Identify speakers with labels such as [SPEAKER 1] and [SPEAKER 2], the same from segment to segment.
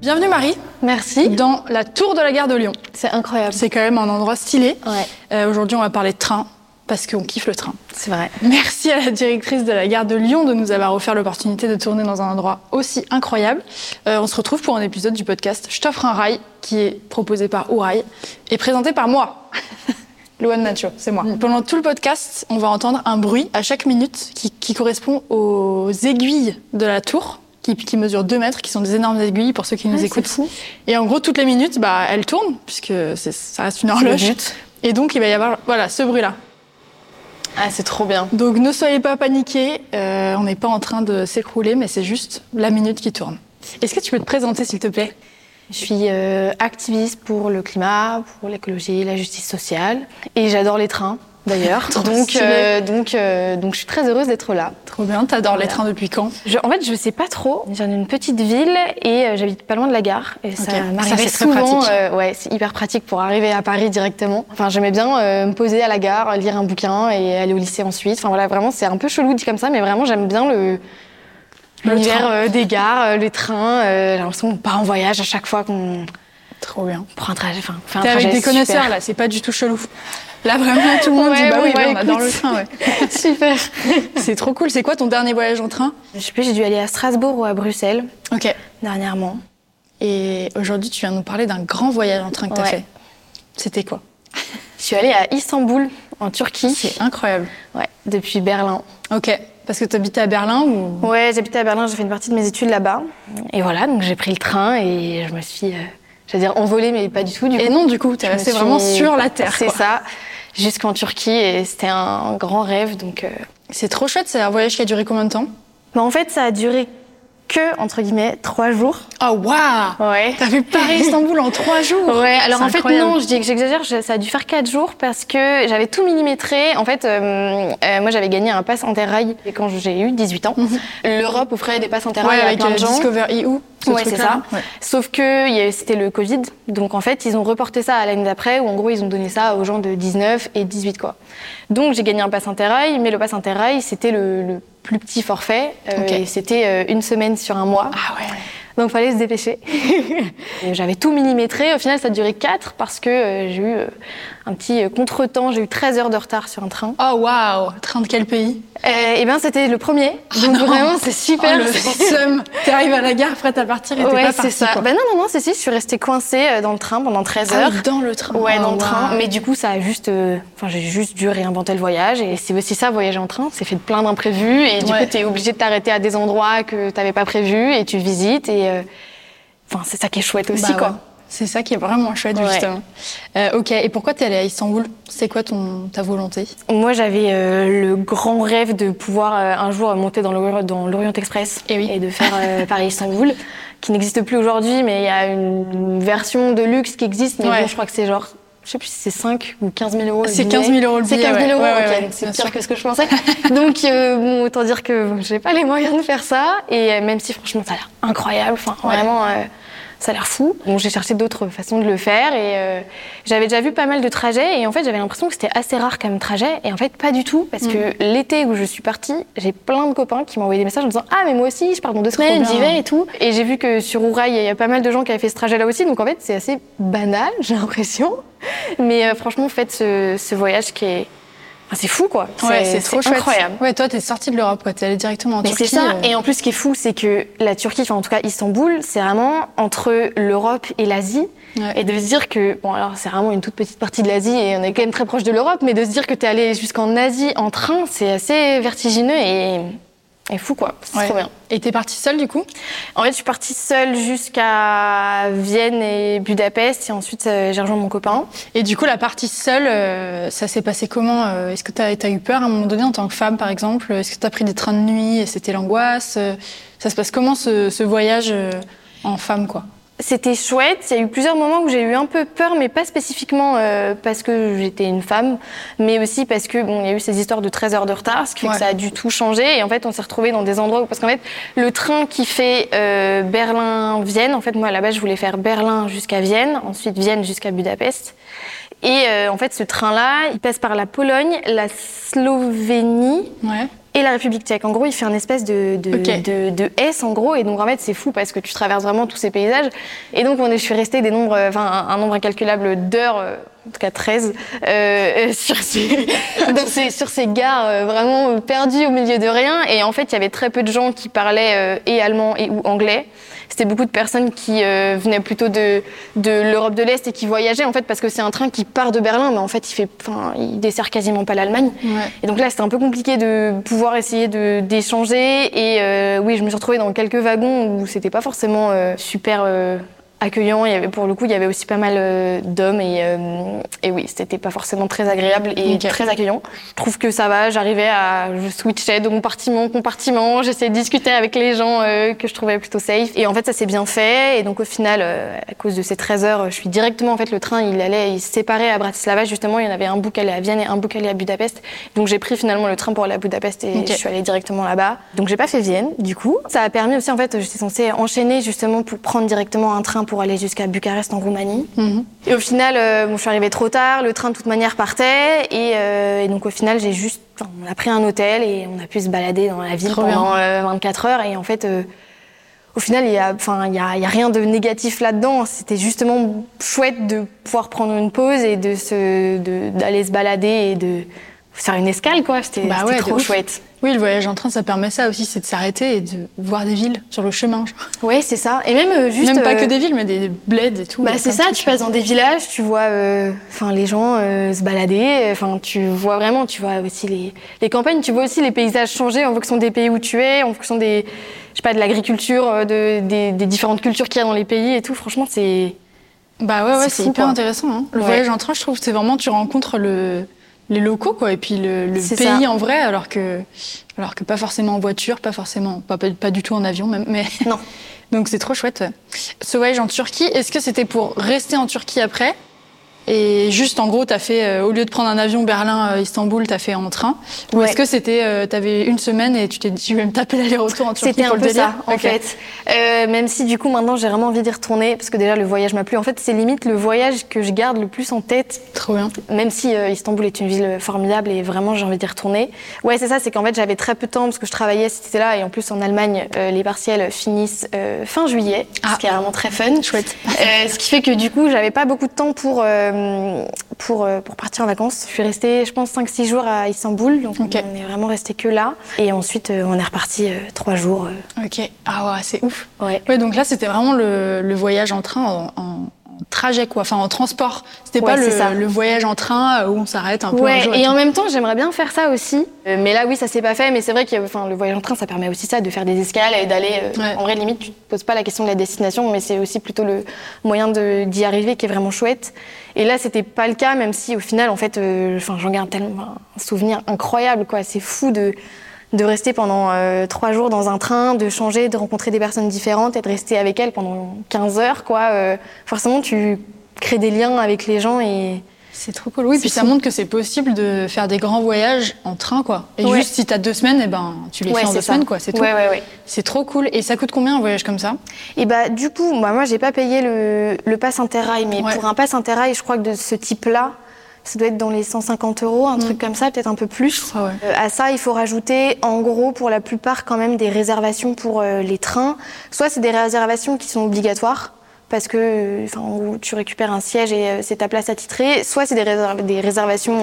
[SPEAKER 1] Bienvenue Marie.
[SPEAKER 2] Merci.
[SPEAKER 1] Dans la tour de la gare de Lyon.
[SPEAKER 2] C'est incroyable.
[SPEAKER 1] C'est quand même un endroit stylé.
[SPEAKER 2] Ouais.
[SPEAKER 1] Euh, Aujourd'hui, on va parler de train parce qu'on kiffe le train.
[SPEAKER 2] C'est vrai.
[SPEAKER 1] Merci à la directrice de la gare de Lyon de nous avoir offert l'opportunité de tourner dans un endroit aussi incroyable. Euh, on se retrouve pour un épisode du podcast Je t'offre un rail qui est proposé par Ourail et présenté par moi. Luan Nacho, c'est moi. Pendant tout le podcast, on va entendre un bruit à chaque minute qui, qui correspond aux aiguilles de la tour qui, qui mesurent 2 mètres, qui sont des énormes aiguilles pour ceux qui nous
[SPEAKER 2] Ouais,
[SPEAKER 1] écoutent.
[SPEAKER 2] fou.
[SPEAKER 1] Et en gros, toutes les minutes, bah, elle tourne, puisque ça reste une horloge. Et donc, il va y avoir voilà, ce bruit-là.
[SPEAKER 2] Ah, c'est trop bien.
[SPEAKER 1] Donc, ne soyez pas paniqués, euh, on n'est pas en train de s'écrouler, mais c'est juste la minute qui tourne. Est-ce que tu peux te présenter, s'il te plaît?
[SPEAKER 2] Je suis euh, activiste pour le climat, pour l'écologie, la justice sociale. Et j'adore les trains, d'ailleurs. Donc, euh, donc, euh, donc, je suis très heureuse d'être là.
[SPEAKER 1] Trop bien, t'adores les trains depuis quand
[SPEAKER 2] Je- en fait, je sais pas trop. J'ai une petite ville et euh, j'habite pas loin de la gare. Et ça m'arrivait
[SPEAKER 1] très
[SPEAKER 2] souvent. euh, ouais, c'est hyper pratique pour arriver à Paris directement. Enfin, j'aimais bien me poser à la gare, lire un bouquin et aller au lycée ensuite. Enfin voilà, vraiment, c'est un peu chelou dit comme ça, mais vraiment, j'aime bien le
[SPEAKER 1] Le
[SPEAKER 2] l'univers
[SPEAKER 1] train.
[SPEAKER 2] euh, des gares, euh, les trains. euh, J'ai l'impression qu'on part en voyage à chaque fois qu'on
[SPEAKER 1] Trop bien.
[SPEAKER 2] prend un trajet. Enfin, fait un
[SPEAKER 1] T'es avec des connaisseurs, là, c'est pas du tout chelou. Là, vraiment, tout le monde
[SPEAKER 2] Ouais,
[SPEAKER 1] dit bah oui,
[SPEAKER 2] bah,
[SPEAKER 1] on adore le
[SPEAKER 2] écoute.
[SPEAKER 1] train, ouais.
[SPEAKER 2] super.
[SPEAKER 1] C'est trop cool. C'est quoi ton dernier voyage en train?
[SPEAKER 2] Je sais plus, j'ai dû aller à Strasbourg ou à Bruxelles
[SPEAKER 1] Ok.
[SPEAKER 2] dernièrement.
[SPEAKER 1] Et aujourd'hui, tu viens nous parler d'un grand voyage en train que t'as
[SPEAKER 2] Ouais.
[SPEAKER 1] fait. C'était quoi?
[SPEAKER 2] Je suis allée à Istanbul, en Turquie.
[SPEAKER 1] C'est incroyable.
[SPEAKER 2] Ouais, depuis Berlin.
[SPEAKER 1] Ok. Parce que t'habitais à Berlin ou?
[SPEAKER 2] Ouais, j'habitais à Berlin, j'ai fait une partie de mes études là-bas. Et voilà, donc j'ai pris le train et je me suis, euh, j'allais dire envolée, mais pas du tout. Du
[SPEAKER 1] Et
[SPEAKER 2] coup.
[SPEAKER 1] non, du coup,
[SPEAKER 2] Je me
[SPEAKER 1] resté
[SPEAKER 2] suis-
[SPEAKER 1] vraiment sur la terre.
[SPEAKER 2] C'est ça, jusqu'en Turquie et c'était un grand rêve. Donc, euh,
[SPEAKER 1] C'est trop chouette. C'est un voyage qui a duré combien de temps?
[SPEAKER 2] Mais en fait, ça a duré que entre guillemets trois jours.
[SPEAKER 1] Oh waouh
[SPEAKER 2] Ouais.
[SPEAKER 1] T'as fait Paris-Istanbul en trois jours?
[SPEAKER 2] Ouais, alors en fait non, je dis que j'exagère, je- ça a dû faire quatre jours parce que j'avais tout millimétré. En fait, euh, euh, moi j'avais gagné un pass interrail quand j'ai eu 18 ans. L'Europe offrait des passes interrail
[SPEAKER 1] Ouais,
[SPEAKER 2] à
[SPEAKER 1] avec
[SPEAKER 2] plein
[SPEAKER 1] euh,
[SPEAKER 2] de gens.
[SPEAKER 1] Discover EU. ce
[SPEAKER 2] Ouais, c'est ça.
[SPEAKER 1] Ouais.
[SPEAKER 2] Sauf que c'était le Covid, donc en fait ils ont reporté ça à l'année d'après, où en gros ils ont donné ça aux gens de 19 et 18 quoi. Donc j'ai gagné un pass interrail, mais le pass interrail c'était le, le plus petit forfait, euh, et c'était euh, une semaine sur un mois.
[SPEAKER 1] Ah ouais.
[SPEAKER 2] Donc fallait se dépêcher. J'avais tout millimétré. Au final, ça a duré 4 parce que euh, j'ai eu un petit euh, contretemps. J'ai eu 13 heures de retard sur un train.
[SPEAKER 1] Oh waouh Train de quel pays?
[SPEAKER 2] Et bien, c'était le premier. Donc
[SPEAKER 1] non.
[SPEAKER 2] vraiment, c'est super.
[SPEAKER 1] Oh, le seum T'arrives à la gare prête à partir et t'es
[SPEAKER 2] Ouais,
[SPEAKER 1] pas
[SPEAKER 2] c'est
[SPEAKER 1] parti.
[SPEAKER 2] ça.
[SPEAKER 1] quoi.
[SPEAKER 2] Ben non, non, non, c'est si. Je suis restée coincée euh, dans le train pendant 13
[SPEAKER 1] Ah
[SPEAKER 2] heures.
[SPEAKER 1] oui, dans le train.
[SPEAKER 2] Ouais,
[SPEAKER 1] Oh,
[SPEAKER 2] dans le train. Mais du coup, ça a juste. euh, Enfin, j'ai juste dû réinventer le voyage. Et c'est aussi ça, voyager en train. C'est fait de plein d'imprévus. Et du
[SPEAKER 1] Ouais.
[SPEAKER 2] coup, t'es obligé de t'arrêter à des endroits que t'avais pas prévus. Et tu visites. Et. euh, Enfin, c'est ça qui est chouette aussi,
[SPEAKER 1] Bah
[SPEAKER 2] quoi.
[SPEAKER 1] ouais. C'est ça qui est vraiment chouette,
[SPEAKER 2] Ouais.
[SPEAKER 1] justement. Euh, ok, et pourquoi t'es allée à Istanbul? C'est quoi ton, ta volonté?
[SPEAKER 2] Moi, j'avais euh, le grand rêve de pouvoir euh, un jour monter dans l'Orient Express
[SPEAKER 1] Eh oui.
[SPEAKER 2] et de faire Paris-Istanbul, qui n'existe plus aujourd'hui, mais il y a une version de luxe qui existe, mais
[SPEAKER 1] Ouais.
[SPEAKER 2] bon, je crois que c'est genre, je sais plus si c'est 5 ou 15 000 euros.
[SPEAKER 1] C'est
[SPEAKER 2] billet.
[SPEAKER 1] 15 000 euros le
[SPEAKER 2] C'est
[SPEAKER 1] billet,
[SPEAKER 2] 15 000
[SPEAKER 1] ouais.
[SPEAKER 2] euros,
[SPEAKER 1] Ouais, ouais,
[SPEAKER 2] c'est pire
[SPEAKER 1] sûr.
[SPEAKER 2] que ce que je pensais. donc, euh, bon, autant dire que j'ai pas les moyens de faire ça, et euh, même si franchement ça a l'air incroyable, enfin vraiment. euh, ça a l'air fou. Bon, j'ai cherché d'autres façons de le faire et euh, j'avais déjà vu pas mal de trajets et en fait j'avais l'impression que c'était assez rare comme trajet et en fait pas du tout parce que l'été où je suis partie, j'ai plein de copains qui m'ont envoyé des messages en disant ah mais moi aussi je pars dans deux semaines, j'y vais et tout et j'ai vu que sur Ourail il y a pas mal de gens qui avaient fait ce trajet là aussi. Donc en fait c'est assez banal j'ai l'impression. Mais euh, franchement faites ce, ce voyage qui est c'est fou quoi
[SPEAKER 1] Ouais, c'est trop chouette.
[SPEAKER 2] incroyable
[SPEAKER 1] Ouais, toi, t'es sortie de l'Europe, quoi. T'es allée directement en
[SPEAKER 2] mais
[SPEAKER 1] Turquie.
[SPEAKER 2] c'est ça.
[SPEAKER 1] euh.
[SPEAKER 2] Et en plus, ce qui est fou, c'est que la Turquie, enfin en tout cas Istanbul, c'est vraiment entre l'Europe et l'Asie.
[SPEAKER 1] Ouais.
[SPEAKER 2] Et de se dire que, bon, alors c'est vraiment une toute petite partie de l'Asie et on est quand même très proche de l'Europe, mais de se dire que t'es allé jusqu'en Asie en train, c'est assez vertigineux et, et fou quoi. C'est
[SPEAKER 1] Ouais.
[SPEAKER 2] trop bien.
[SPEAKER 1] Et t'es partie seule, du coup?
[SPEAKER 2] En fait, je suis partie seule jusqu'à Vienne et Budapest et ensuite euh, j'ai rejoint mon copain.
[SPEAKER 1] Et du coup, la partie seule, euh, ça s'est passé comment euh, Est-ce que t'as as eu peur à un moment donné en tant que femme, par exemple? Est-ce que t'as pris des trains de nuit et c'était l'angoisse? Ça se passe comment ce, ce voyage en femme, quoi?
[SPEAKER 2] C'était chouette. Il y a eu plusieurs moments où j'ai eu un peu peur, mais pas spécifiquement euh, parce que j'étais une femme, mais aussi parce que bon, il y a eu ces histoires de 13 heures de retard, ce qui fait
[SPEAKER 1] Ouais.
[SPEAKER 2] que ça a du tout changé. Et en fait, on s'est retrouvés dans des endroits où, parce qu'en fait, le train qui fait euh, Berlin-Vienne, en fait, moi à la base, je voulais faire Berlin jusqu'à Vienne, ensuite Vienne jusqu'à Budapest. Et euh, en fait, ce train-là, il passe par la Pologne, la Slovénie
[SPEAKER 1] Ouais.
[SPEAKER 2] Et la République tchèque. En gros, il fait un espèce de, de,
[SPEAKER 1] Ok.
[SPEAKER 2] de, de S, en gros. Et donc, en fait, c'est fou parce que tu traverses vraiment tous ces paysages. Et donc, on est, je suis restée des nombres, enfin, un, un nombre incalculable d'heures, euh, en tout cas 13, euh, sur, ces, sur ces gares euh, vraiment perdues au milieu de rien. Et en fait, il y avait très peu de gens qui parlaient euh, et allemand et ou anglais. C'était beaucoup de personnes qui venaient plutôt de, de l'Europe de l'Est et qui voyageaient, en fait, parce que c'est un train qui part de Berlin, mais en fait, il, fait, il dessert quasiment pas l'Allemagne.
[SPEAKER 1] Ouais.
[SPEAKER 2] Et donc là, c'était un peu compliqué de pouvoir essayer d'échanger. Et oui, je me suis retrouvée dans quelques wagons où c'était pas forcément super accueillant. Il y avait pour le coup, il y avait aussi pas mal euh, d'hommes et, euh, et oui, c'était pas forcément très agréable et très accueillant. Je trouve que ça va. J'arrivais à, je switchais de compartiment en compartiment. J'essayais de discuter avec les gens euh, que je trouvais plutôt safe. Et en fait, ça s'est bien fait. Et donc au final, à cause de ces 13 heures, je suis directement en fait le train, il allait, il se séparait à Bratislava justement. Il y en avait un bout qui allait à Vienne et un bout qui allait à Budapest. Donc j'ai pris finalement le train pour aller à Budapest et je suis allée directement là-bas. Donc j'ai pas fait Vienne du coup. Ça a permis aussi en fait, j'étais censée enchaîner justement pour prendre directement un train pour aller jusqu'à Bucarest en Roumanie.
[SPEAKER 1] Mhm.
[SPEAKER 2] Et au final, euh, bon, je suis arrivée trop tard, le train de toute manière partait et, euh, et donc au final j'ai juste, enfin, on a pris un hôtel et on a pu se balader dans la ville
[SPEAKER 1] Trop
[SPEAKER 2] pendant euh, 24 heures et en fait. euh, au final, il y a, enfin, il y a, il y a rien de négatif là-dedans. C'était justement chouette de pouvoir prendre une pause et de se, de- d'aller se balader et de faire une escale, quoi. C'était
[SPEAKER 1] Bah ouais,
[SPEAKER 2] trop chouette.
[SPEAKER 1] Oui, le voyage en train, ça permet ça aussi, c'est de s'arrêter et de voir des villes sur le chemin.
[SPEAKER 2] Ouais, c'est ça. Et même euh, juste.
[SPEAKER 1] Même pas
[SPEAKER 2] euh,
[SPEAKER 1] que des villes, mais des bleds et tout.
[SPEAKER 2] Bah c'est ça, tu passes dans des villages, tu vois euh, les gens euh, se balader, enfin tu vois vraiment, tu vois aussi les, les campagnes, tu vois aussi les paysages changer en fonction des pays où tu es, en fonction des je sais pas de l'agriculture, de, des, des différentes cultures qu'il y a dans les pays et tout. Franchement, c'est
[SPEAKER 1] Bah ouais, ouais,
[SPEAKER 2] C'est
[SPEAKER 1] hyper
[SPEAKER 2] quoi.
[SPEAKER 1] intéressant. hein. Le
[SPEAKER 2] Ouais.
[SPEAKER 1] voyage en train, je trouve, c'est vraiment, tu rencontres le, les locaux, quoi, et puis le, le pays
[SPEAKER 2] ça.
[SPEAKER 1] en vrai, alors que, alors que pas forcément en voiture, pas forcément, pas, pas, pas du tout en avion même, mais.
[SPEAKER 2] Non.
[SPEAKER 1] Donc c'est trop chouette. Ce voyage en Turquie, est-ce que c'était pour rester en Turquie après et juste en gros, t'as fait euh, au lieu de prendre un avion Berlin-Istanbul, t'as fait en train. Ou
[SPEAKER 2] Ouais.
[SPEAKER 1] est-ce que c'était, euh, t'avais une semaine et tu t'es dit, je vais me taper l'aller-retour en Turquie
[SPEAKER 2] C'était
[SPEAKER 1] pour
[SPEAKER 2] un
[SPEAKER 1] le
[SPEAKER 2] peu
[SPEAKER 1] délire
[SPEAKER 2] ça, en fait. Euh, même si du coup maintenant j'ai vraiment envie d'y retourner parce que déjà le voyage m'a plu. En fait, c'est limite le voyage que je garde le plus en tête
[SPEAKER 1] Trop bien.
[SPEAKER 2] même si euh, Istanbul est une ville formidable et vraiment j'ai envie d'y retourner. Ouais, c'est ça, c'est qu'en fait j'avais très peu de temps parce que je travaillais cet été-là et en plus en Allemagne euh, les partiels finissent euh, fin juillet,
[SPEAKER 1] Ah.
[SPEAKER 2] ce qui est vraiment très fun.
[SPEAKER 1] Chouette.
[SPEAKER 2] Euh, ce qui fait que du coup j'avais pas beaucoup de temps pour, euh, pour, euh, pour partir en vacances. Je suis restée, je pense, 5-6 jours à Istanbul, donc on est vraiment resté que là. Et ensuite euh, on est reparti 3 jours. euh,
[SPEAKER 1] Ok. Ah ouais, c'est ouf.
[SPEAKER 2] ouais.
[SPEAKER 1] Ouais, donc là, c'était vraiment le, le voyage en train, en, en- en trajet, quoi. Enfin, en transport. C'était
[SPEAKER 2] Ouais,
[SPEAKER 1] pas
[SPEAKER 2] ça.
[SPEAKER 1] le, voyage en train euh, où on s'arrête un peu un
[SPEAKER 2] Ouais,
[SPEAKER 1] jour.
[SPEAKER 2] et en même temps, j'aimerais bien faire ça aussi. Euh, mais là, oui, ça s'est pas fait. Mais c'est vrai que enfin, le voyage en train, ça permet aussi ça, de faire des escales et d'aller. euh,
[SPEAKER 1] Ouais.
[SPEAKER 2] En vrai, limite, tu te poses pas la question de la destination, mais c'est aussi plutôt le moyen d'y arriver qui est vraiment chouette. Et là, c'était pas le cas, même si au final, en fait, euh, j'en garde tellement un souvenir incroyable, quoi. C'est fou de de rester pendant euh, trois jours dans un train, de changer, de rencontrer des personnes différentes et de rester avec elles pendant 15 heures, quoi. Euh, forcément, tu crées des liens avec les gens et
[SPEAKER 1] C'est trop cool. Oui, puis ça
[SPEAKER 2] fou.
[SPEAKER 1] montre que c'est possible de faire des grands voyages en train, quoi. Et
[SPEAKER 2] Ouais.
[SPEAKER 1] juste si t'as deux semaines, eh ben, tu les
[SPEAKER 2] Ouais,
[SPEAKER 1] fais en deux
[SPEAKER 2] ça.
[SPEAKER 1] semaines, quoi. C'est.
[SPEAKER 2] Ouais.
[SPEAKER 1] C'est trop cool. Et ça coûte combien un voyage comme ça?
[SPEAKER 2] Et bah du coup, bah, moi j'ai pas payé le, le pass Interrail, mais pour un pass Interrail, je crois que de ce type-là, ça doit être dans les 150 euros, un truc comme ça, peut-être un peu plus.
[SPEAKER 1] Ah ouais.
[SPEAKER 2] Euh, à ça, il faut rajouter, en gros, pour la plupart, quand même, des réservations pour euh, les trains. Soit c'est des réservations qui sont obligatoires, parce que, euh, enfin, en gros, tu récupères un siège et c'est ta place attitrée. Soit c'est des, réserv- des réservations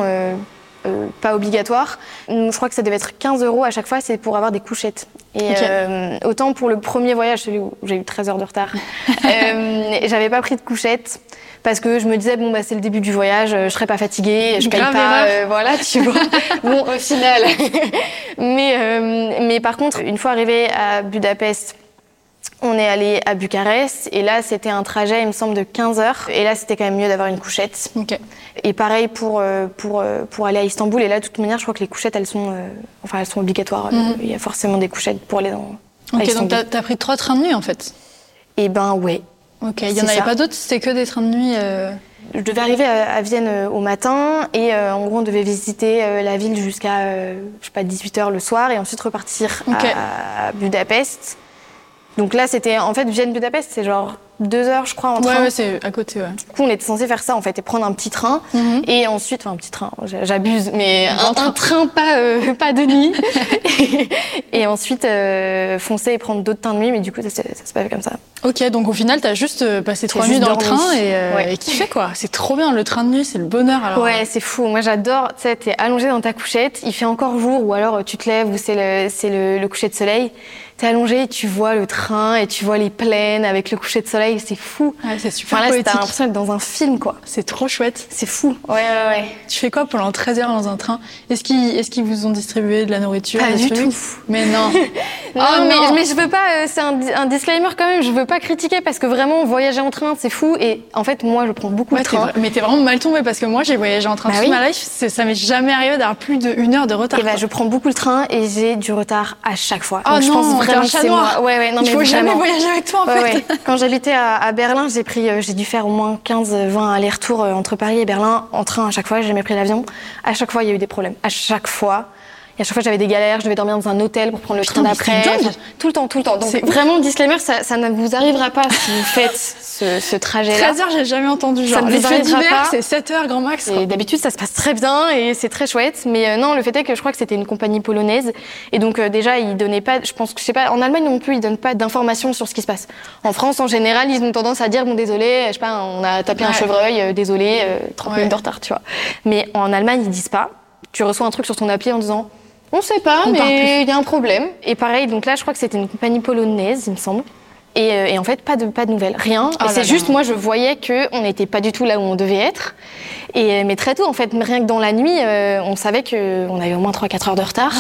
[SPEAKER 2] euh, pas obligatoires. Hum, Je crois que ça devait être 15 euros à chaque fois, c'est pour avoir des couchettes. Et euh, autant pour le premier voyage, celui où j'ai eu 13 heures de retard, euh, j'avais pas pris de couchette parce que je me disais bon bah c'est le début du voyage, je serai pas fatiguée, je paye
[SPEAKER 1] Grave
[SPEAKER 2] pas, euh, voilà tu vois. bon au final, mais mais par contre une fois arrivé à Budapest. On est allé à Bucarest et là c'était un trajet il me semble de 15 heures et là c'était quand même mieux d'avoir une couchette. Et pareil pour, euh, pour, euh, pour aller à Istanbul. Et là, de toute manière, je crois que les couchettes, elles sont, euh, enfin, elles sont obligatoires.
[SPEAKER 1] Mhm.
[SPEAKER 2] Il y a forcément des couchettes pour aller dans à
[SPEAKER 1] Ok, donc
[SPEAKER 2] Istanbul.
[SPEAKER 1] t'as pris trois trains de nuit en fait.
[SPEAKER 2] Et ben ouais.
[SPEAKER 1] Ok, il y
[SPEAKER 2] C'est
[SPEAKER 1] en avait
[SPEAKER 2] ça.
[SPEAKER 1] pas d'autres, c'était que des trains de nuit. euh,
[SPEAKER 2] Je devais arriver à, à Vienne euh, au matin et euh, en gros on devait visiter la ville jusqu'à je sais pas 18h le soir et ensuite repartir à Budapest. Donc là c'était en fait Vienne Budapest c'est genre deux heures je crois en
[SPEAKER 1] Ouais,
[SPEAKER 2] train.
[SPEAKER 1] ouais, c'est à côté, ouais.
[SPEAKER 2] Du coup on était censé faire ça en fait et prendre un petit train
[SPEAKER 1] Mhm.
[SPEAKER 2] et ensuite enfin un petit train j'abuse mais
[SPEAKER 1] Un
[SPEAKER 2] un,
[SPEAKER 1] train.
[SPEAKER 2] un train pas euh, pas de nuit et ensuite euh, foncer et prendre d'autres trains de nuit mais du coup ça, s'est- ça se passe comme ça.
[SPEAKER 1] Ok, donc au final, t'as juste euh, passé trois nuits dans le train et, euh,
[SPEAKER 2] Ouais.
[SPEAKER 1] et kiffé quoi. C'est trop bien, le train de nuit, c'est le bonheur alors.
[SPEAKER 2] Ouais, c'est fou. Moi, j'adore. Tu sais, t'es allongé dans ta couchette, il fait encore jour, ou alors tu te lèves, ou c'est le, le, le coucher de soleil. T'es allongé, tu vois le train et tu vois les plaines avec le coucher de soleil. C'est fou.
[SPEAKER 1] Ouais, c'est super
[SPEAKER 2] Enfin là,
[SPEAKER 1] poétique.
[SPEAKER 2] t'as l'impression d'être dans un film, quoi.
[SPEAKER 1] C'est trop chouette.
[SPEAKER 2] C'est fou. Ouais, ouais, ouais.
[SPEAKER 1] Tu fais quoi pendant 13 heures dans un train? Est-ce qu'ils est qu'ils vous ont distribué de la nourriture
[SPEAKER 2] Pas du tout.
[SPEAKER 1] Mais non.
[SPEAKER 2] Non,
[SPEAKER 1] Oh
[SPEAKER 2] mais,
[SPEAKER 1] non.
[SPEAKER 2] mais je veux pas. euh, c'est un, di- un disclaimer quand même. Je veux pas critiquer parce que vraiment voyager en train, c'est fou. Et en fait, moi, je prends beaucoup
[SPEAKER 1] Ouais, t'es
[SPEAKER 2] train.
[SPEAKER 1] mais t'es vraiment mal tombé parce que moi j'ai voyagé en train
[SPEAKER 2] Bah
[SPEAKER 1] toute
[SPEAKER 2] oui.
[SPEAKER 1] ma life, c'est- ça m'est jamais arrivé d'avoir plus d'une heure de retard.
[SPEAKER 2] Et bah,
[SPEAKER 1] quoi.
[SPEAKER 2] je prends beaucoup le train et j'ai du retard à chaque fois.
[SPEAKER 1] Oh
[SPEAKER 2] Donc, je
[SPEAKER 1] non,
[SPEAKER 2] pense vraiment que c'est moi. Ouais, ouais, non,
[SPEAKER 1] Il
[SPEAKER 2] mais
[SPEAKER 1] faut jamais voyager avec toi en fait.
[SPEAKER 2] Quand j'habitais à, Berlin, j'ai pris, euh, j'ai dû faire au moins 15-20 allers-retours euh, entre Paris et Berlin en train à chaque fois. J'ai jamais pris l'avion. À chaque fois, il y a eu des problèmes. À chaque fois. Et à chaque fois, j'avais des galères. Je devais dormir dans un hôtel pour prendre le
[SPEAKER 1] Putain,
[SPEAKER 2] train d'après. Enfin, tout le temps, tout le temps. Donc vraiment, disclaimer, ça, ça ne vous arrivera pas si vous faites ce, ce trajet-là.
[SPEAKER 1] 13 heures, j'ai jamais entendu. Genre,
[SPEAKER 2] Ça ne
[SPEAKER 1] les
[SPEAKER 2] vous
[SPEAKER 1] faits c'est 7 heures grand max. quoi.
[SPEAKER 2] Et d'habitude, ça se passe très bien et c'est très chouette. Mais euh, non, le fait est que je crois que c'était une compagnie polonaise. Et donc, euh, déjà, ils donnaient pas, je pense que, je sais pas, en Allemagne non plus, ils donnent pas d'informations sur ce qui se passe. En France, en général, ils ont tendance à dire, bon, désolé, je sais pas, on a tapé un chevreuil, euh, désolé, euh, 30
[SPEAKER 1] Ouais.
[SPEAKER 2] minutes de retard, tu vois. Mais en Allemagne, ils disent pas. Tu reçois un truc sur ton appli en disant, on sait pas,
[SPEAKER 1] On
[SPEAKER 2] mais il y a un problème. Et pareil, donc là, je crois que c'était une compagnie polonaise, il me semble. Et, euh, et en fait, pas de, pas de nouvelles, rien.
[SPEAKER 1] Oh
[SPEAKER 2] et c'est juste, moi, je voyais qu'on n'était pas du tout là où on devait être. Et, euh, mais très tôt, en fait, rien que dans la nuit, euh, on savait qu'on avait au moins 3-4 heures de retard.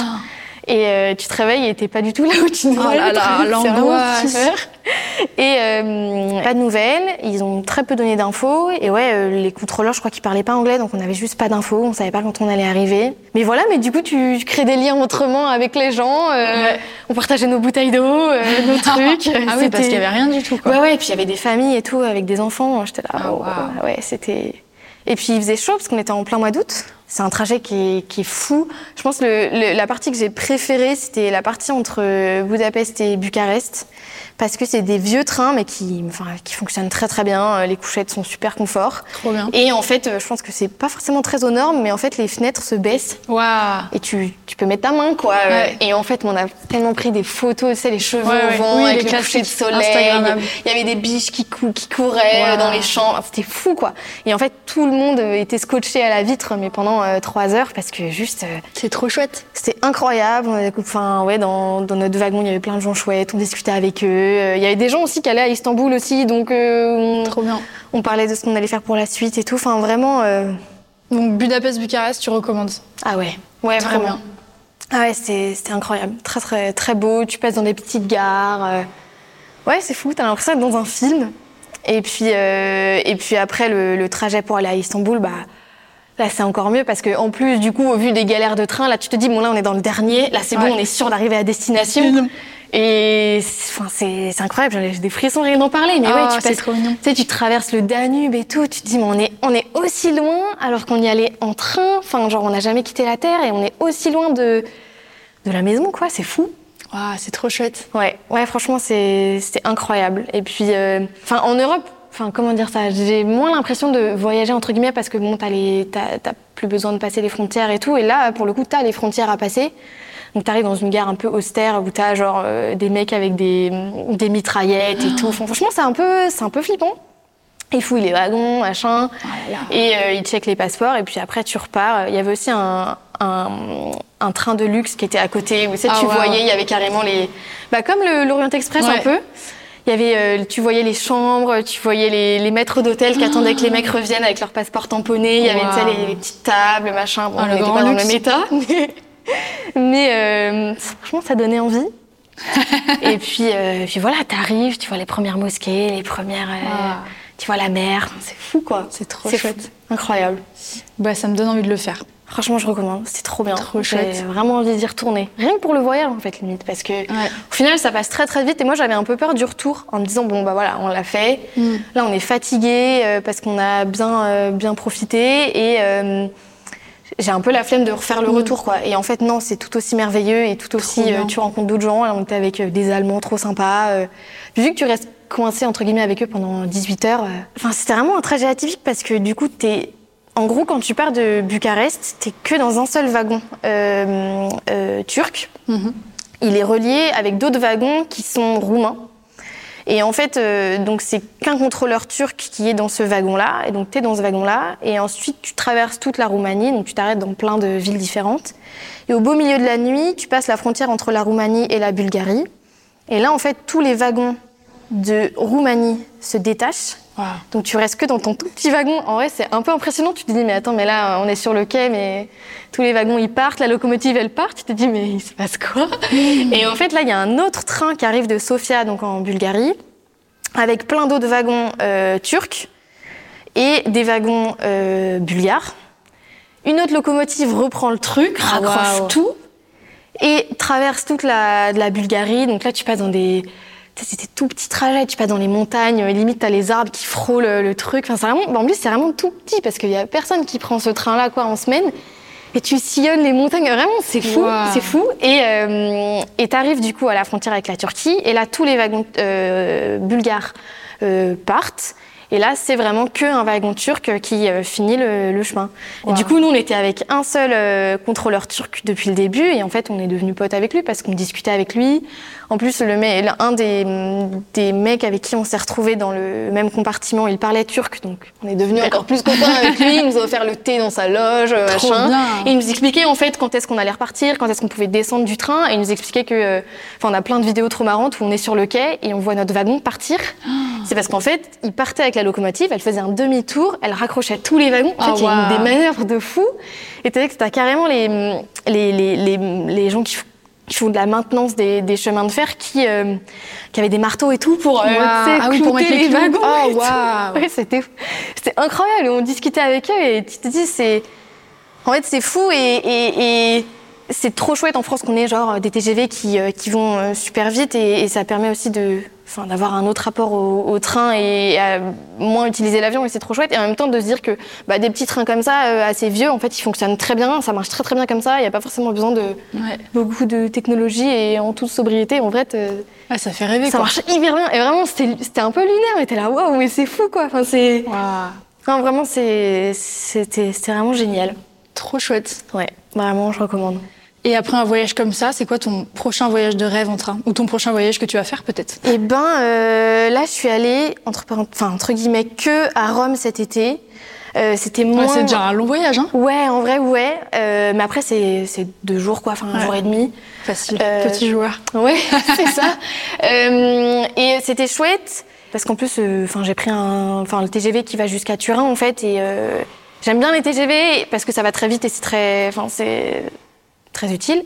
[SPEAKER 2] Et euh, tu te réveilles et t'es pas du tout là où tu devrais
[SPEAKER 1] Oh là
[SPEAKER 2] être.
[SPEAKER 1] l'angoisse.
[SPEAKER 2] Et euh, pas de nouvelles, ils ont très peu donné d'infos. Et ouais, euh, les contrôleurs, je crois qu'ils parlaient pas anglais, donc on avait juste pas d'infos, on savait pas quand on allait arriver. Mais voilà, mais du coup, tu crées des liens autrement avec les gens. euh,
[SPEAKER 1] Ouais.
[SPEAKER 2] On partageait nos bouteilles d'eau, nos trucs.
[SPEAKER 1] Ah oui, parce qu'il y avait rien du tout quoi.
[SPEAKER 2] Ouais, ouais, et puis il y avait des familles et tout, avec des enfants. J'étais là,
[SPEAKER 1] Ah,
[SPEAKER 2] oh,
[SPEAKER 1] waouh.
[SPEAKER 2] ouais, c'était. Et puis il faisait chaud parce qu'on était en plein mois d'août. C'est un trajet qui est, qui est fou. Je pense que le- le- la partie que j'ai préférée, c'était la partie entre Budapest et Bucarest. Parce que c'est des vieux trains, mais qui, enfin, qui fonctionnent très très bien. Euh, Les couchettes sont super confort.
[SPEAKER 1] Trop bien.
[SPEAKER 2] Et en fait, euh, je pense que c'est pas forcément très aux normes, mais en fait, les fenêtres se baissent
[SPEAKER 1] Waouh.
[SPEAKER 2] et tu, tu peux mettre ta main, quoi. Euh,
[SPEAKER 1] Ouais.
[SPEAKER 2] Et en fait, on a tellement pris des photos, tu sais, les cheveux
[SPEAKER 1] Ouais,
[SPEAKER 2] au vent,
[SPEAKER 1] Oui,
[SPEAKER 2] avec
[SPEAKER 1] les
[SPEAKER 2] le coucher de soleil. Il y avait des biches qui, cou- qui couraient
[SPEAKER 1] Wow.
[SPEAKER 2] euh, dans les champs. C'était fou, quoi. Et en fait, tout le monde euh, était scotché à la vitre, mais pendant euh, trois heures, parce que juste, euh,
[SPEAKER 1] C'est trop chouette.
[SPEAKER 2] c'était incroyable. Enfin, ouais, dans, dans notre wagon, il y avait plein de gens chouettes. On discutait avec eux. Euh, Il y avait des gens aussi qui allaient à Istanbul aussi, donc on,
[SPEAKER 1] Trop bien.
[SPEAKER 2] on parlait de ce qu'on allait faire pour la suite et tout. Enfin, vraiment.
[SPEAKER 1] Donc Budapest, Bucarest, tu recommandes
[SPEAKER 2] Ah ouais, ouais,
[SPEAKER 1] Trop
[SPEAKER 2] vraiment.
[SPEAKER 1] bien.
[SPEAKER 2] Ah ouais, c'était c'était incroyable. Très, très, très beau. Tu passes dans des petites gares. euh. Ouais, c'est fou. T'as l'impression d'être dans un film. Et puis, euh, et puis après, le, le trajet pour aller à Istanbul, bah. Là, c'est encore mieux parce que en plus, du coup, au vu des galères de train, là, tu te dis, bon, là, on est dans le dernier. Là, c'est
[SPEAKER 1] Ouais.
[SPEAKER 2] bon, on est sûr d'arriver à destination.
[SPEAKER 1] Mignon.
[SPEAKER 2] Et c'est- enfin, c'est c'est incroyable. J'ai des frissons rien d'en parler. Mais
[SPEAKER 1] Ah,
[SPEAKER 2] ouais, tu
[SPEAKER 1] c'est
[SPEAKER 2] passes,
[SPEAKER 1] trop mignon.
[SPEAKER 2] tu sais, tu traverses le Danube et tout, tu te dis, mais on est, on est aussi loin alors qu'on y allait en train. Enfin, genre, on n'a jamais quitté la Terre et on est aussi loin de, de la maison, quoi. C'est fou.
[SPEAKER 1] Waouh, c'est trop chouette.
[SPEAKER 2] Ouais, ouais, franchement, c'est c'était incroyable. Et puis, euh, enfin, en Europe, enfin, comment dire ça? J'ai moins l'impression de voyager entre guillemets parce que bon, t'as les, t'as t'as plus besoin de passer les frontières et tout. Et là, pour le coup, t'as les frontières à passer. Donc t'arrives dans une gare un peu austère où t'as genre euh, des mecs avec des, des mitraillettes et tout. Enfin, franchement, c'est un peu, c'est un peu flippant. Ils fouillent les wagons, machin, et euh, ils checkent les passeports. Et puis après, tu repars. Il y avait aussi un, un, un train de luxe qui était à côté où tu, sais,
[SPEAKER 1] Ah,
[SPEAKER 2] tu voyais, il y avait carrément les, bah, comme le- l'Orient Express
[SPEAKER 1] Ouais.
[SPEAKER 2] un peu. Il y avait, euh, tu voyais les chambres, tu voyais les, les maîtres d'hôtel qui attendaient que les mecs reviennent avec leur passeport tamponné. Il y avait
[SPEAKER 1] Wow.
[SPEAKER 2] les, les petites tables, machin. Bon,
[SPEAKER 1] Ah,
[SPEAKER 2] on n'était pas dans le même état, mais, mais, euh, franchement, ça donnait envie. et puis, euh, puis voilà, t'arrives, tu vois les premières mosquées, les premières, euh,
[SPEAKER 1] Ah.
[SPEAKER 2] tu vois la mer. C'est fou, quoi.
[SPEAKER 1] C'est trop chouette.
[SPEAKER 2] fou. Incroyable.
[SPEAKER 1] Bah, ça me donne envie de le faire.
[SPEAKER 2] Franchement, je recommande. C'est trop bien.
[SPEAKER 1] Trop
[SPEAKER 2] J'ai vraiment envie d'y retourner. Rien que pour le voyage, en fait, limite. Parce que,
[SPEAKER 1] Ouais.
[SPEAKER 2] au final, ça passe très, très vite. Et moi, j'avais un peu peur du retour en me disant, bon, bah voilà, on l'a fait.
[SPEAKER 1] Mm.
[SPEAKER 2] Là, on est fatigué euh, parce qu'on a bien, euh, bien profité. Et euh, j'ai un peu la flemme de refaire le retour, quoi. Et en fait, non, c'est tout aussi merveilleux et tout aussi, euh, tu rencontres d'autres gens. Là, on était avec des Allemands trop sympas. euh. Vu que tu restes coincé, entre guillemets, avec eux pendant 18 heures, euh, enfin, c'était vraiment un trajet atypique parce que du coup, t'es. En gros, quand tu pars de Bucarest, t'es que dans un seul wagon euh, euh, turc.
[SPEAKER 1] Mhm.
[SPEAKER 2] Il est relié avec d'autres wagons qui sont roumains. Et en fait, euh, donc c'est qu'un contrôleur turc qui est dans ce wagon-là. Et donc tu es dans ce wagon-là. Et ensuite, tu traverses toute la Roumanie. Donc tu t'arrêtes dans plein de villes différentes. Et au beau milieu de la nuit, tu passes la frontière entre la Roumanie et la Bulgarie. Et là, en fait, tous les wagons de Roumanie se détachent. Donc tu restes que dans ton tout petit wagon. En vrai, c'est un peu impressionnant. Tu te dis, mais attends, mais là, on est sur le quai, mais tous les wagons, ils partent, la locomotive, elle part. Tu te dis, mais il se passe quoi? Et en fait, là, il y a un autre train qui arrive de Sofia, donc en Bulgarie, avec plein d'autres wagons euh, turcs et des wagons euh, bulgares. Une autre locomotive reprend le truc,
[SPEAKER 1] Ah,
[SPEAKER 2] raccroche tout et traverse toute la, de la Bulgarie. Donc là, tu passes dans des. C'était tout petits trajets, tu passes dans les montagnes, euh, limite t'as les arbres qui frôlent le, le truc. Enfin, c'est vraiment, en plus, c'est vraiment tout petit parce qu'il y a personne qui prend ce train-là quoi en semaine. Et tu sillonnes les montagnes, vraiment, c'est fou, c'est fou. Et euh, et t'arrives du coup à la frontière avec la Turquie, et là tous les wagons euh, bulgares euh, partent. Et là, c'est vraiment que un wagon turc qui euh, finit le, le chemin. Et du coup, nous, on était avec un seul euh, contrôleur turc depuis le début, et en fait, on est devenus potes avec lui parce qu'on discutait avec lui. En plus, le mec, un des, des mecs avec qui on s'est retrouvés dans le même compartiment, il parlait turc, donc on est devenus encore plus copains avec lui. Il nous a offert le thé dans sa loge, euh,
[SPEAKER 1] Trop
[SPEAKER 2] machin.
[SPEAKER 1] bien.
[SPEAKER 2] Et il nous expliquait en fait quand est-ce qu'on allait repartir, quand est-ce qu'on pouvait descendre du train, et il nous expliquait que, euh, enfin, on a plein de vidéos trop marrantes où on est sur le quai et on voit notre wagon partir. C'est parce qu'en fait, il partait avec la locomotive, elle faisait un demi-tour, elle raccrochait tous les wagons. En fait,
[SPEAKER 1] Ah,
[SPEAKER 2] il y a des manœuvres de fou. Et t'as carrément les, les, les, les, les gens qui, qui font de la maintenance des, des chemins de fer qui, euh, qui avaient des marteaux et tout pour, euh,
[SPEAKER 1] Ah oui, pour mettre les
[SPEAKER 2] wagons.
[SPEAKER 1] Oh.
[SPEAKER 2] Ouais, c'était c'était incroyable. On discutait avec eux et tu te dis, c'est. En fait, c'est fou et, et, et c'est trop chouette en France qu'on ait genre des TGV qui, euh, qui vont euh, super vite et, et ça permet aussi de. Enfin, d'avoir un autre rapport au, au train et à moins utiliser l'avion et c'est trop chouette et en même temps de se dire que bah, des petits trains comme ça euh, assez vieux en fait ils fonctionnent très bien ça marche très très bien comme ça il n'y a pas forcément besoin de
[SPEAKER 1] Ouais.
[SPEAKER 2] beaucoup de technologie et en toute sobriété en vrai
[SPEAKER 1] Ah, ça fait rêver
[SPEAKER 2] ça
[SPEAKER 1] quoi.
[SPEAKER 2] marche hyper bien et vraiment c'était un peu lunaire mais t'es là waouh mais c'est fou quoi enfin c'est non, vraiment, c'était vraiment génial.
[SPEAKER 1] Trop chouette.
[SPEAKER 2] Ouais, vraiment, je recommande.
[SPEAKER 1] Et après un voyage comme ça, c'est quoi ton prochain voyage de rêve en train Ou ton prochain voyage que tu vas faire peut-être?
[SPEAKER 2] Et ben, euh, là, je suis allée, entre, parent- enfin, entre guillemets, que à Rome cet été. Euh, C'était moins...
[SPEAKER 1] Ouais, C'est déjà un long voyage, hein
[SPEAKER 2] Ouais, en vrai, ouais. Euh, mais après, c'est c'est deux jours, quoi, enfin, un
[SPEAKER 1] Ouais.
[SPEAKER 2] jour et demi.
[SPEAKER 1] Facile. Petit joueur.
[SPEAKER 2] Ouais, c'est ça. Et c'était chouette parce qu'en plus, enfin, j'ai pris un, enfin, le TGV qui va jusqu'à Turin en fait, et j'aime bien les TGV parce que ça va très vite et c'est très, enfin, c'est très utile.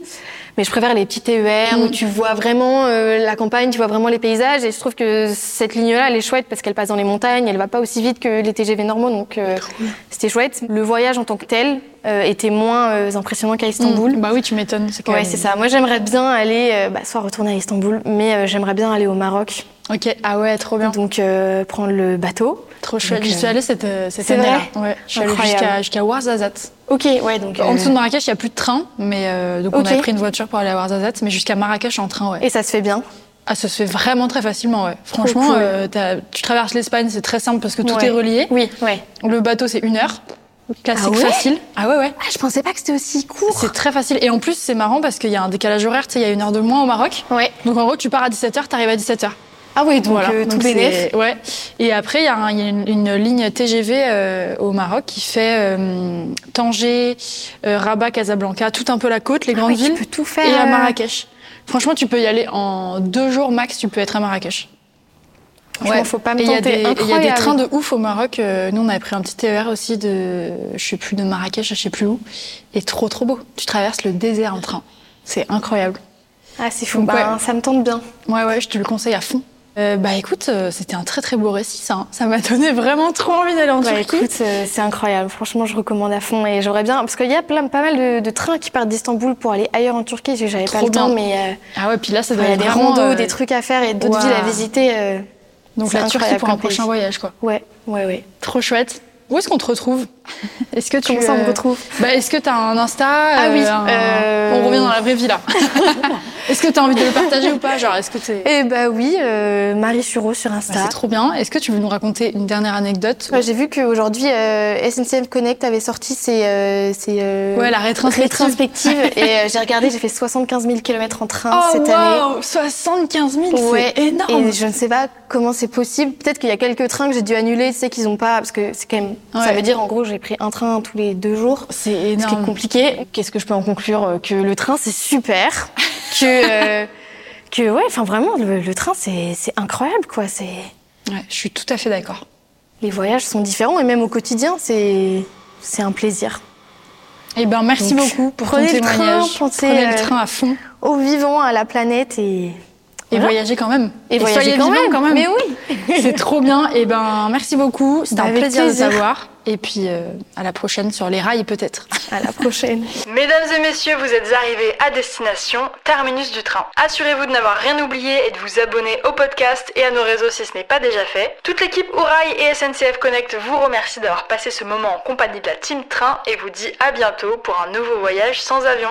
[SPEAKER 2] Mais je préfère les petits TER où
[SPEAKER 1] Mm.
[SPEAKER 2] tu vois vraiment euh, la campagne, tu vois vraiment les paysages. Et je trouve que cette ligne-là, elle est chouette parce qu'elle passe dans les montagnes, elle va pas aussi vite que les TGV normaux, donc euh, c'était chouette. Le voyage en tant que tel euh, était moins impressionnant qu'à Istanbul.
[SPEAKER 1] Bah oui, tu m'étonnes.
[SPEAKER 2] Ouais, c'est ça. Moi, j'aimerais bien aller, bah, soit retourner à Istanbul, mais j'aimerais bien aller au Maroc.
[SPEAKER 1] Ok. Ah ouais, trop bien.
[SPEAKER 2] Donc, euh, prendre le bateau.
[SPEAKER 1] Trop chouette. J'y suis
[SPEAKER 2] euh,
[SPEAKER 1] allée cette, euh, cette année-là. Ouais. Je suis allée jusqu'à Ouarzazate.
[SPEAKER 2] Ok, ouais, donc.
[SPEAKER 1] En
[SPEAKER 2] euh,
[SPEAKER 1] dessous de Marrakech, il n'y a plus de train, mais euh, donc on
[SPEAKER 2] Ok.
[SPEAKER 1] a pris une voiture pour aller à Ouarzazate, mais jusqu'à Marrakech en train, ouais.
[SPEAKER 2] Et ça se fait bien.
[SPEAKER 1] Ah, ça se fait vraiment très facilement, ouais. Franchement,
[SPEAKER 2] cool.
[SPEAKER 1] euh, tu traverses l'Espagne, c'est très simple parce que tout
[SPEAKER 2] Ouais.
[SPEAKER 1] est relié.
[SPEAKER 2] Oui, ouais.
[SPEAKER 1] Le bateau, c'est une heure. Classique,
[SPEAKER 2] Ah ouais
[SPEAKER 1] facile. Ah ouais, ouais.
[SPEAKER 2] Ah, je pensais pas que c'était aussi court.
[SPEAKER 1] C'est très facile. Et en plus, c'est marrant parce qu'il y a un décalage horaire, tu sais, il y a une heure de moins au Maroc.
[SPEAKER 2] Ouais.
[SPEAKER 1] Donc en gros, tu pars à 17h, t'arrives à 17h.
[SPEAKER 2] Ah oui, donc euh, tout
[SPEAKER 1] Donc, c'est- Ouais. Et après, il y a, un- il y a une, une ligne TGV euh, au Maroc qui fait euh, Tanger, euh, Rabat, Casablanca, tout un peu la côte, les grandes
[SPEAKER 2] Ah ouais, tu
[SPEAKER 1] villes.
[SPEAKER 2] peux tout faire.
[SPEAKER 1] Et à Marrakech. Franchement, tu peux y aller en deux jours max, tu peux être à Marrakech.
[SPEAKER 2] Franchement, faut pas me
[SPEAKER 1] Et il y a des- y a trains de ouf au Maroc. Nous, on avait pris un petit TER aussi de, je sais plus, de Marrakech, je sais plus où. Et trop, trop beau. Tu traverses le désert en train. C'est incroyable.
[SPEAKER 2] Ah, c'est fou.
[SPEAKER 1] Donc,
[SPEAKER 2] Bah,
[SPEAKER 1] ouais.
[SPEAKER 2] Ça me tente bien.
[SPEAKER 1] Ouais, ouais, je te le conseille à fond. Euh, bah écoute, euh, c'était un très très beau récit ça. hein. Ça m'a donné vraiment trop envie d'aller en
[SPEAKER 2] Bah,
[SPEAKER 1] Turquie.
[SPEAKER 2] écoute, euh, c'est incroyable. Franchement, je recommande à fond. Et j'aurais bien. Parce qu'il y a plein, pas mal de, de trains qui partent d'Istanbul pour aller ailleurs en Turquie. J'avais pas le temps, mais
[SPEAKER 1] Ah ouais, puis là ça
[SPEAKER 2] il
[SPEAKER 1] doit
[SPEAKER 2] y a des randos, des trucs à faire et d'autres villes à visiter.
[SPEAKER 1] Donc la Turquie pour un prochain voyage quoi.
[SPEAKER 2] Ouais, ouais, ouais.
[SPEAKER 1] Trop chouette. Où est-ce qu'on te retrouve Est-ce que tu
[SPEAKER 2] Comment ça, on me retrouve
[SPEAKER 1] Bah est-ce que t'as un Insta
[SPEAKER 2] Ah oui,
[SPEAKER 1] un- On revient dans la vraie vie là. est-ce que t'as envie de le partager ou pas Genre est-ce que t'es
[SPEAKER 2] Eh bah oui, euh, Marie Sureau sur
[SPEAKER 1] Bah,
[SPEAKER 2] Insta.
[SPEAKER 1] c'est trop bien. Est-ce que tu veux nous raconter une dernière anecdote
[SPEAKER 2] Ouais, J'ai vu qu'aujourd'hui, euh, SNCF Connect avait sorti ses, euh, ses, euh,
[SPEAKER 1] Ouais, la rétrospective.
[SPEAKER 2] rétrospectives. et j'ai regardé, j'ai fait 75 000 km en train
[SPEAKER 1] Oh
[SPEAKER 2] cette année.
[SPEAKER 1] wow 75 000,
[SPEAKER 2] Ouais,
[SPEAKER 1] c'est énorme.
[SPEAKER 2] Et je ne sais pas comment c'est possible. Peut-être qu'il y a quelques trains que j'ai dû annuler, tu sais qu'ils ont pas, parce que c'est quand même, ça veut dire en gros j'ai pris un train tous les deux jours.
[SPEAKER 1] C'est
[SPEAKER 2] Ce qui est
[SPEAKER 1] énorme.
[SPEAKER 2] compliqué. Qu'est-ce que je peux en conclure Que le train c'est super, que euh, que ouais, enfin vraiment le, le train c'est incroyable quoi. C'est
[SPEAKER 1] Ouais, je suis tout à fait d'accord.
[SPEAKER 2] les voyages sont différents et même au quotidien c'est c'est un plaisir.
[SPEAKER 1] Eh ben merci
[SPEAKER 2] Donc,
[SPEAKER 1] beaucoup pour
[SPEAKER 2] prenez
[SPEAKER 1] ton
[SPEAKER 2] le train,
[SPEAKER 1] témoignage.
[SPEAKER 2] pensez,
[SPEAKER 1] prenez
[SPEAKER 2] euh,
[SPEAKER 1] le train à fond
[SPEAKER 2] Au vivant, à la planète et
[SPEAKER 1] et
[SPEAKER 2] voilà.
[SPEAKER 1] voyagez quand même.
[SPEAKER 2] et, voyager
[SPEAKER 1] soyez
[SPEAKER 2] quand même.
[SPEAKER 1] quand même.
[SPEAKER 2] Mais oui.
[SPEAKER 1] C'est trop bien. Et ben merci beaucoup. C'était un plaisir,
[SPEAKER 2] plaisir.
[SPEAKER 1] de t'avoir. Et puis euh, à la prochaine sur les rails peut-être.
[SPEAKER 2] À la prochaine.
[SPEAKER 3] Mesdames et messieurs, vous êtes arrivés à destination, terminus du train. Assurez-vous de n'avoir rien oublié et de vous abonner au podcast et à nos réseaux si ce n'est pas déjà fait. Toute l'équipe Ourail et SNCF Connect vous remercie d'avoir passé ce moment en compagnie de la Team Train et vous dit à bientôt pour un nouveau voyage sans avion.